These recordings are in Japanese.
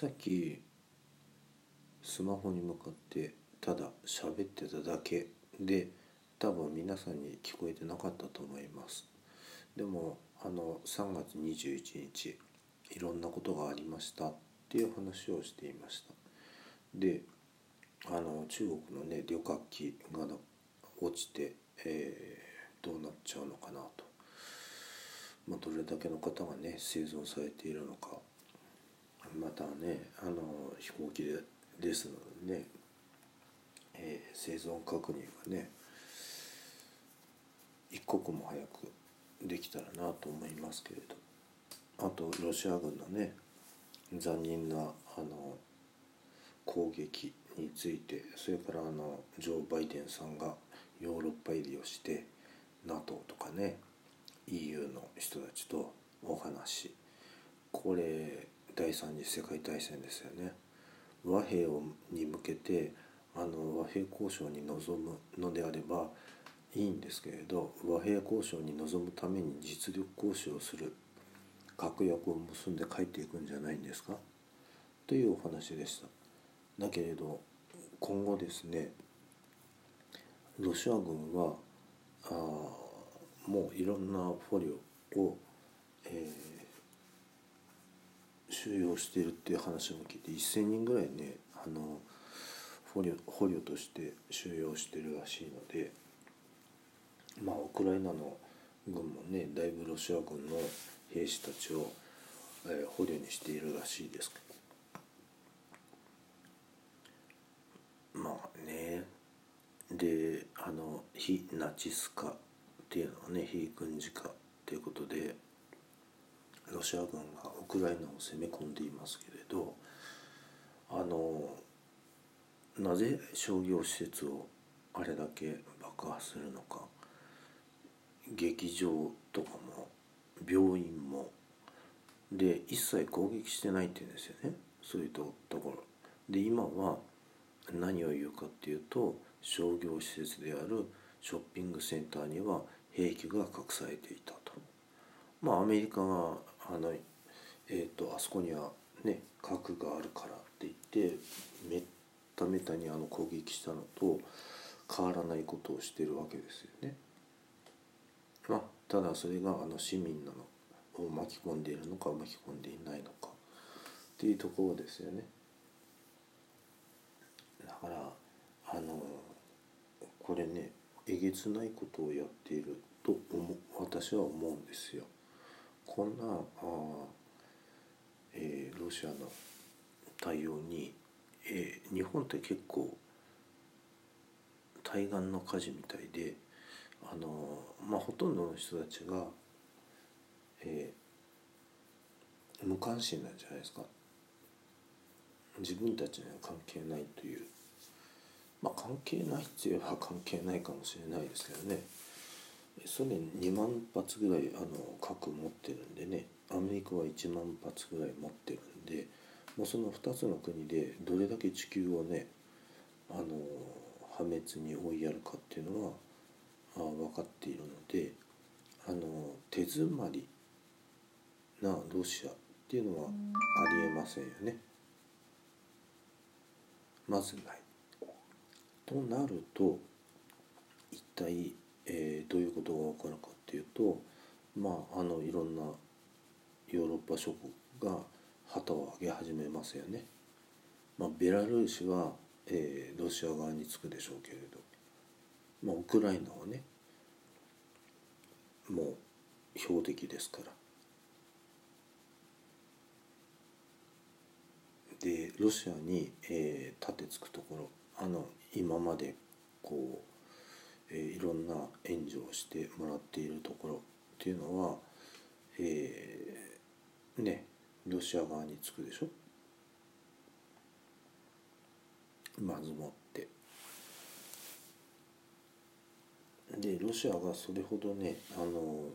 さっきスマホに向かってただ喋ってただけ。で多分皆さんに聞こえてなかったと思います。でもあの3月21日いろんなことがありました。っていう話をしていました。であの中国のね旅客機が落ちて、えー、どうなっちゃうのかなと、まあ、どれだけの方がね生存されているのか。またねあの飛行機でですのでね、えー、生存確認がね一刻も早くできたらなと思いますけれど。あとロシア軍のね残忍なあの攻撃についてそれからあのジョー・バイデンさんがヨーロッパ入りをして NATO とかね EU の人たちとお話これ第三次世界大戦ですよね。和平をに向けてあの和平交渉に臨むのであればいいんですけれど和平交渉に臨むために実力交渉をする確約を結んで帰っていくんじゃないんですか？というお話でした。だけれど今後ですねロシア軍はあもういろんな捕虜を、えー、収容しているっていう話も聞いて1,000人ぐらいねあの捕虜捕虜として収容してるらしいのでまあウクライナの軍もねだいぶロシア軍の兵士たちを、えー、捕虜にしているらしいです。けどまあね。であの非ナチス化っていうのはね非軍事化ということでロシア軍がウクライナを攻め込んでいますけれどあのなぜ商業施設をあれだけ爆破するのか劇場とかも病院もで一切攻撃してないって言うんですよね。そういうところ。で今は何を言うかっていうと商業施設であるショッピングセンターには兵器が隠されていたと。まあアメリカがあのえっ、ー、とあそこにはね核があるからって言ってめっためたにあの攻撃したのと変わらないことをしてるわけですよね。まあ、ただそれがあの市民なのを巻き込んでいるのか巻き込んでいないのかっていうところですよね。だからあのこれねえげつないことをやっていると思私は思うんですよ。こんなあ、えー、ロシアの対応に、えー、日本って結構対岸の火事みたいであのまあほとんどの人たちが、えー、無関心なんじゃないですか。自分たちには関係ないという。まあ関係ないって言えば関係ないかもしれないですけどね。ソ連2万発ぐらいあの核持ってるんでねアメリカは1万発ぐらい持ってるんでもうその2つの国でどれだけ地球をねあの破滅に追いやるかっていうのはあ分かっているのであの手詰まりなロシアっていうのはありえませんよね。まずない。となると一体、えー、どういうことが起こるかっていうとまああのいろんなヨーロッパ諸国が旗を上げ始めますよね。まあ、ベラルーシは、えー、ロシア側につくでしょうけれどまあ、ウクライナはねもう標的ですからでロシアに、えー、立てつくところあの今までこう、えー、いろんな援助をしてもらっているところっていうのは、えー、ねロシア側につくでしょ？まずもって。でロシアがそれほどねあの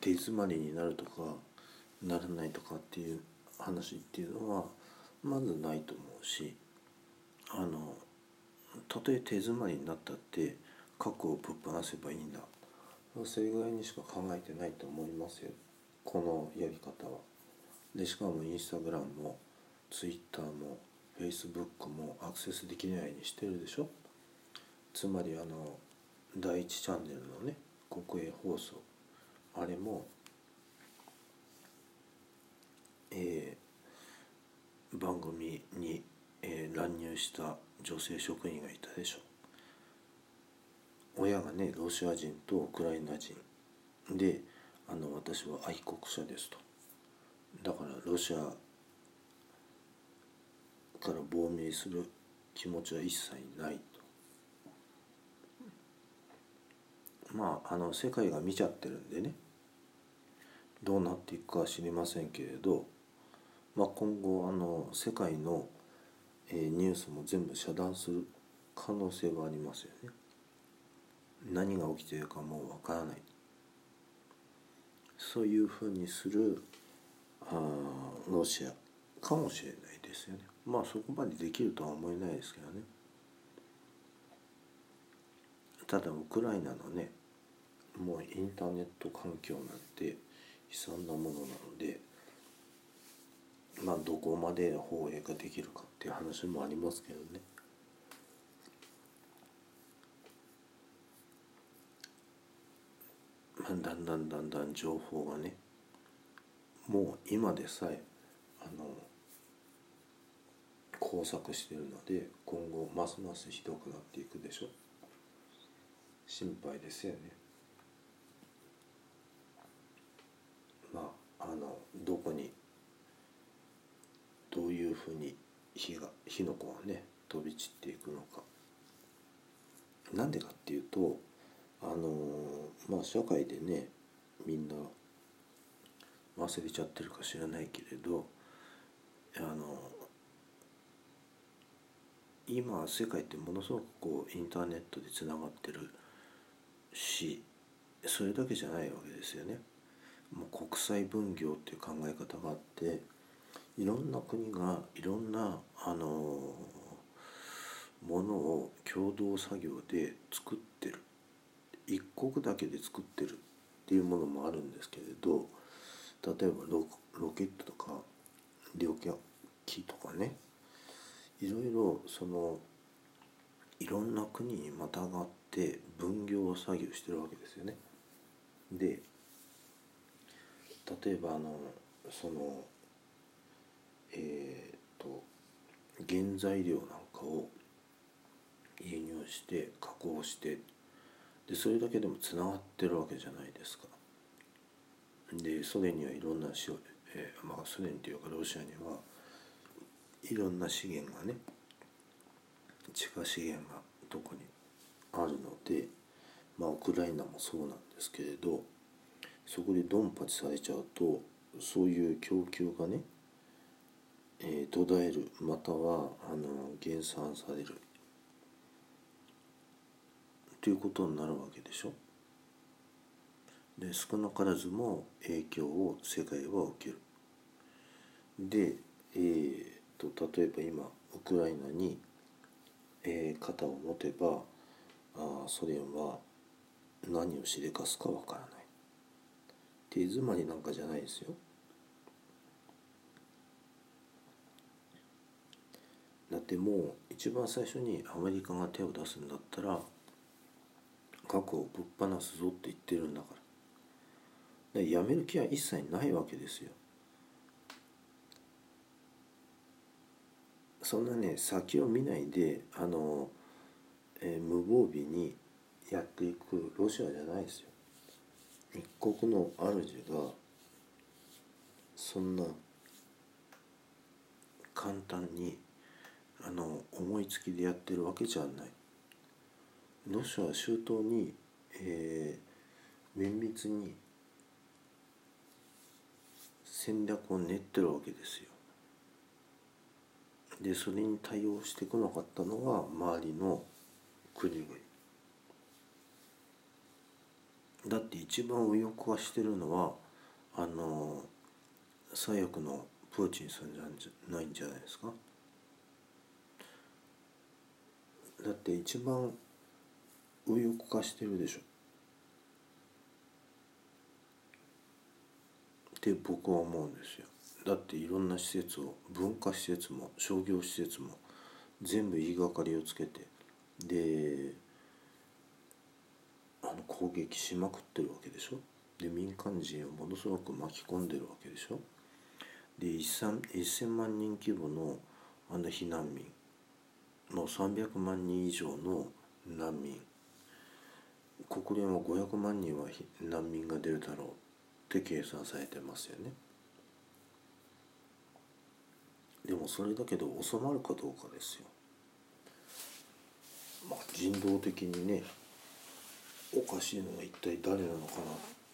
手詰まりになるとかならないとかっていう話っていうのはまずないと思うしあのたとえ手詰まりになったって核をぶっ放せばいいんだ。それぐらいにしか考えてないと思いますよ。このやり方は。でしかもインスタグラムもツイッターもフェイスブックもアクセスできないようにしてるでしょ。つまりあの第1チャンネルのね国営放送。あれもえー、番組に、えー、乱入した女性職員がいたでしょ。親がねロシア人とウクライナ人。であの私は愛国者ですと。だからロシアから亡命する気持ちは一切ないと。まああの世界が見ちゃってるんでね。どうなっていくかは知りませんけれど、まあ、今後あの世界の、えー、ニュースも全部遮断する可能性はありますよね。何が起きているかもうわからない。そういうふうにするあロシアかもしれないですよね。まあそこまでできるとは思えないですけどね。ただウクライナのねもうインターネット環境なんて悲惨なものなのでまあどこまで放映ができるかっていう話もありますけどね。だんだんだんだんだん情報がねもう今でさえあの交錯してるので今後ますますひどくなっていくでしょ。心配ですよね。まああのどこにどういうふうに火が火の粉がね飛び散っていくのかなんでかっていうとあのまあ社会でねみんな忘れちゃってるか知らないけれどあの今世界ってものすごくこうインターネットでつながってるしそれだけじゃないわけですよね。もう国際分業っていう考え方があっていろんな国がいろんなあのものを共同作業で作ってる一国だけで作ってるっていうものもあるんですけれど例えばロロケットとか両機とかねいろいろそのいろんな国にまたがって分業作業してるわけですよね。で例えばあのそのえっ、と原材料なんかを輸入して加工してでそれだけでもつながってるわけじゃないですか。でソ連にはいろんなし、えー、まあソ連っていうかロシアにはいろんな資源がね地下資源がどこにあるのでまあウクライナもそうなんですけれどそこでドンパチされちゃうとそういう供給がね、えー、途絶えるまたはあの減産されるということになるわけでしょ？で少なからずも影響を世界は受ける。で、えーと、例えば今ウクライナに、えー、肩を持てばあソ連は何をしでかすかわからない手詰まりなんかじゃないですよ。だってもう一番最初にアメリカが手を出すんだったら核をぶっ放すぞって言ってるんだから。やめる気は一切ないわけですよ。そんなね先を見ないであの、えー、無防備にやっていくロシアじゃないですよ。一国の主がそんな簡単にあの思いつきでやってるわけじゃないロシアは周到に、えー、綿密に戦略を練ってるわけですよ。でそれに対応してこなかったのが周りの国々。だって一番右翼化してるのはあの左翼のプーチンさんじゃないんじゃないですか。だって一番右翼化してるでしょ。って僕は思うんですよ。だっていろんな施設を文化施設も商業施設も全部言いがかりをつけてであの攻撃しまくってるわけでしょ。で民間人をものすごく巻き込んでるわけでしょ。で 1000, 1000万人規模のあの避難民の300万人以上の難民。国連は500万人は難民が出るだろうって計算されてますよね。でもそれだけで収まるかどうかですよ。まあ人道的にねおかしいのは一体誰なのかな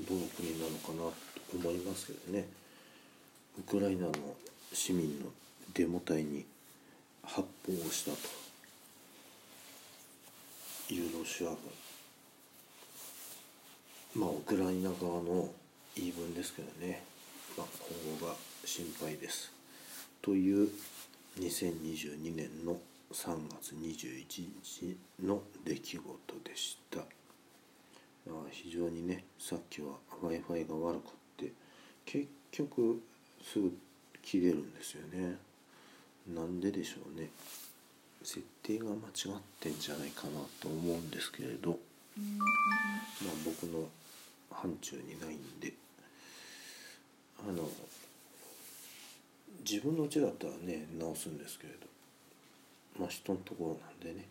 どの国なのかなと思いますけどね。ウクライナの市民のデモ隊に発砲をしたというロシア軍まあウクライナ側の言い分ですけどね、まあ、今後が心配です。という2022年の3月21日の出来事でした。非常にねさっきは w i f i が悪くって結局すぐ切れるんですよねなんででしょうね。設定が間違ってんじゃないかなと思うんですけれど。まあ僕の範疇にないんで。あの自分の家だったらね直すんですけれど。まあ人のところなんでね。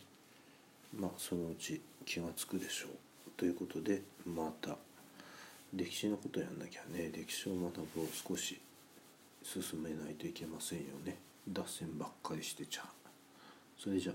まあそのうち気が付くでしょう。ということでまた。歴史のことやんなきゃね。歴史を学ぶを少し進めないといけませんよね脱線ばっかりしてちゃう。それじゃ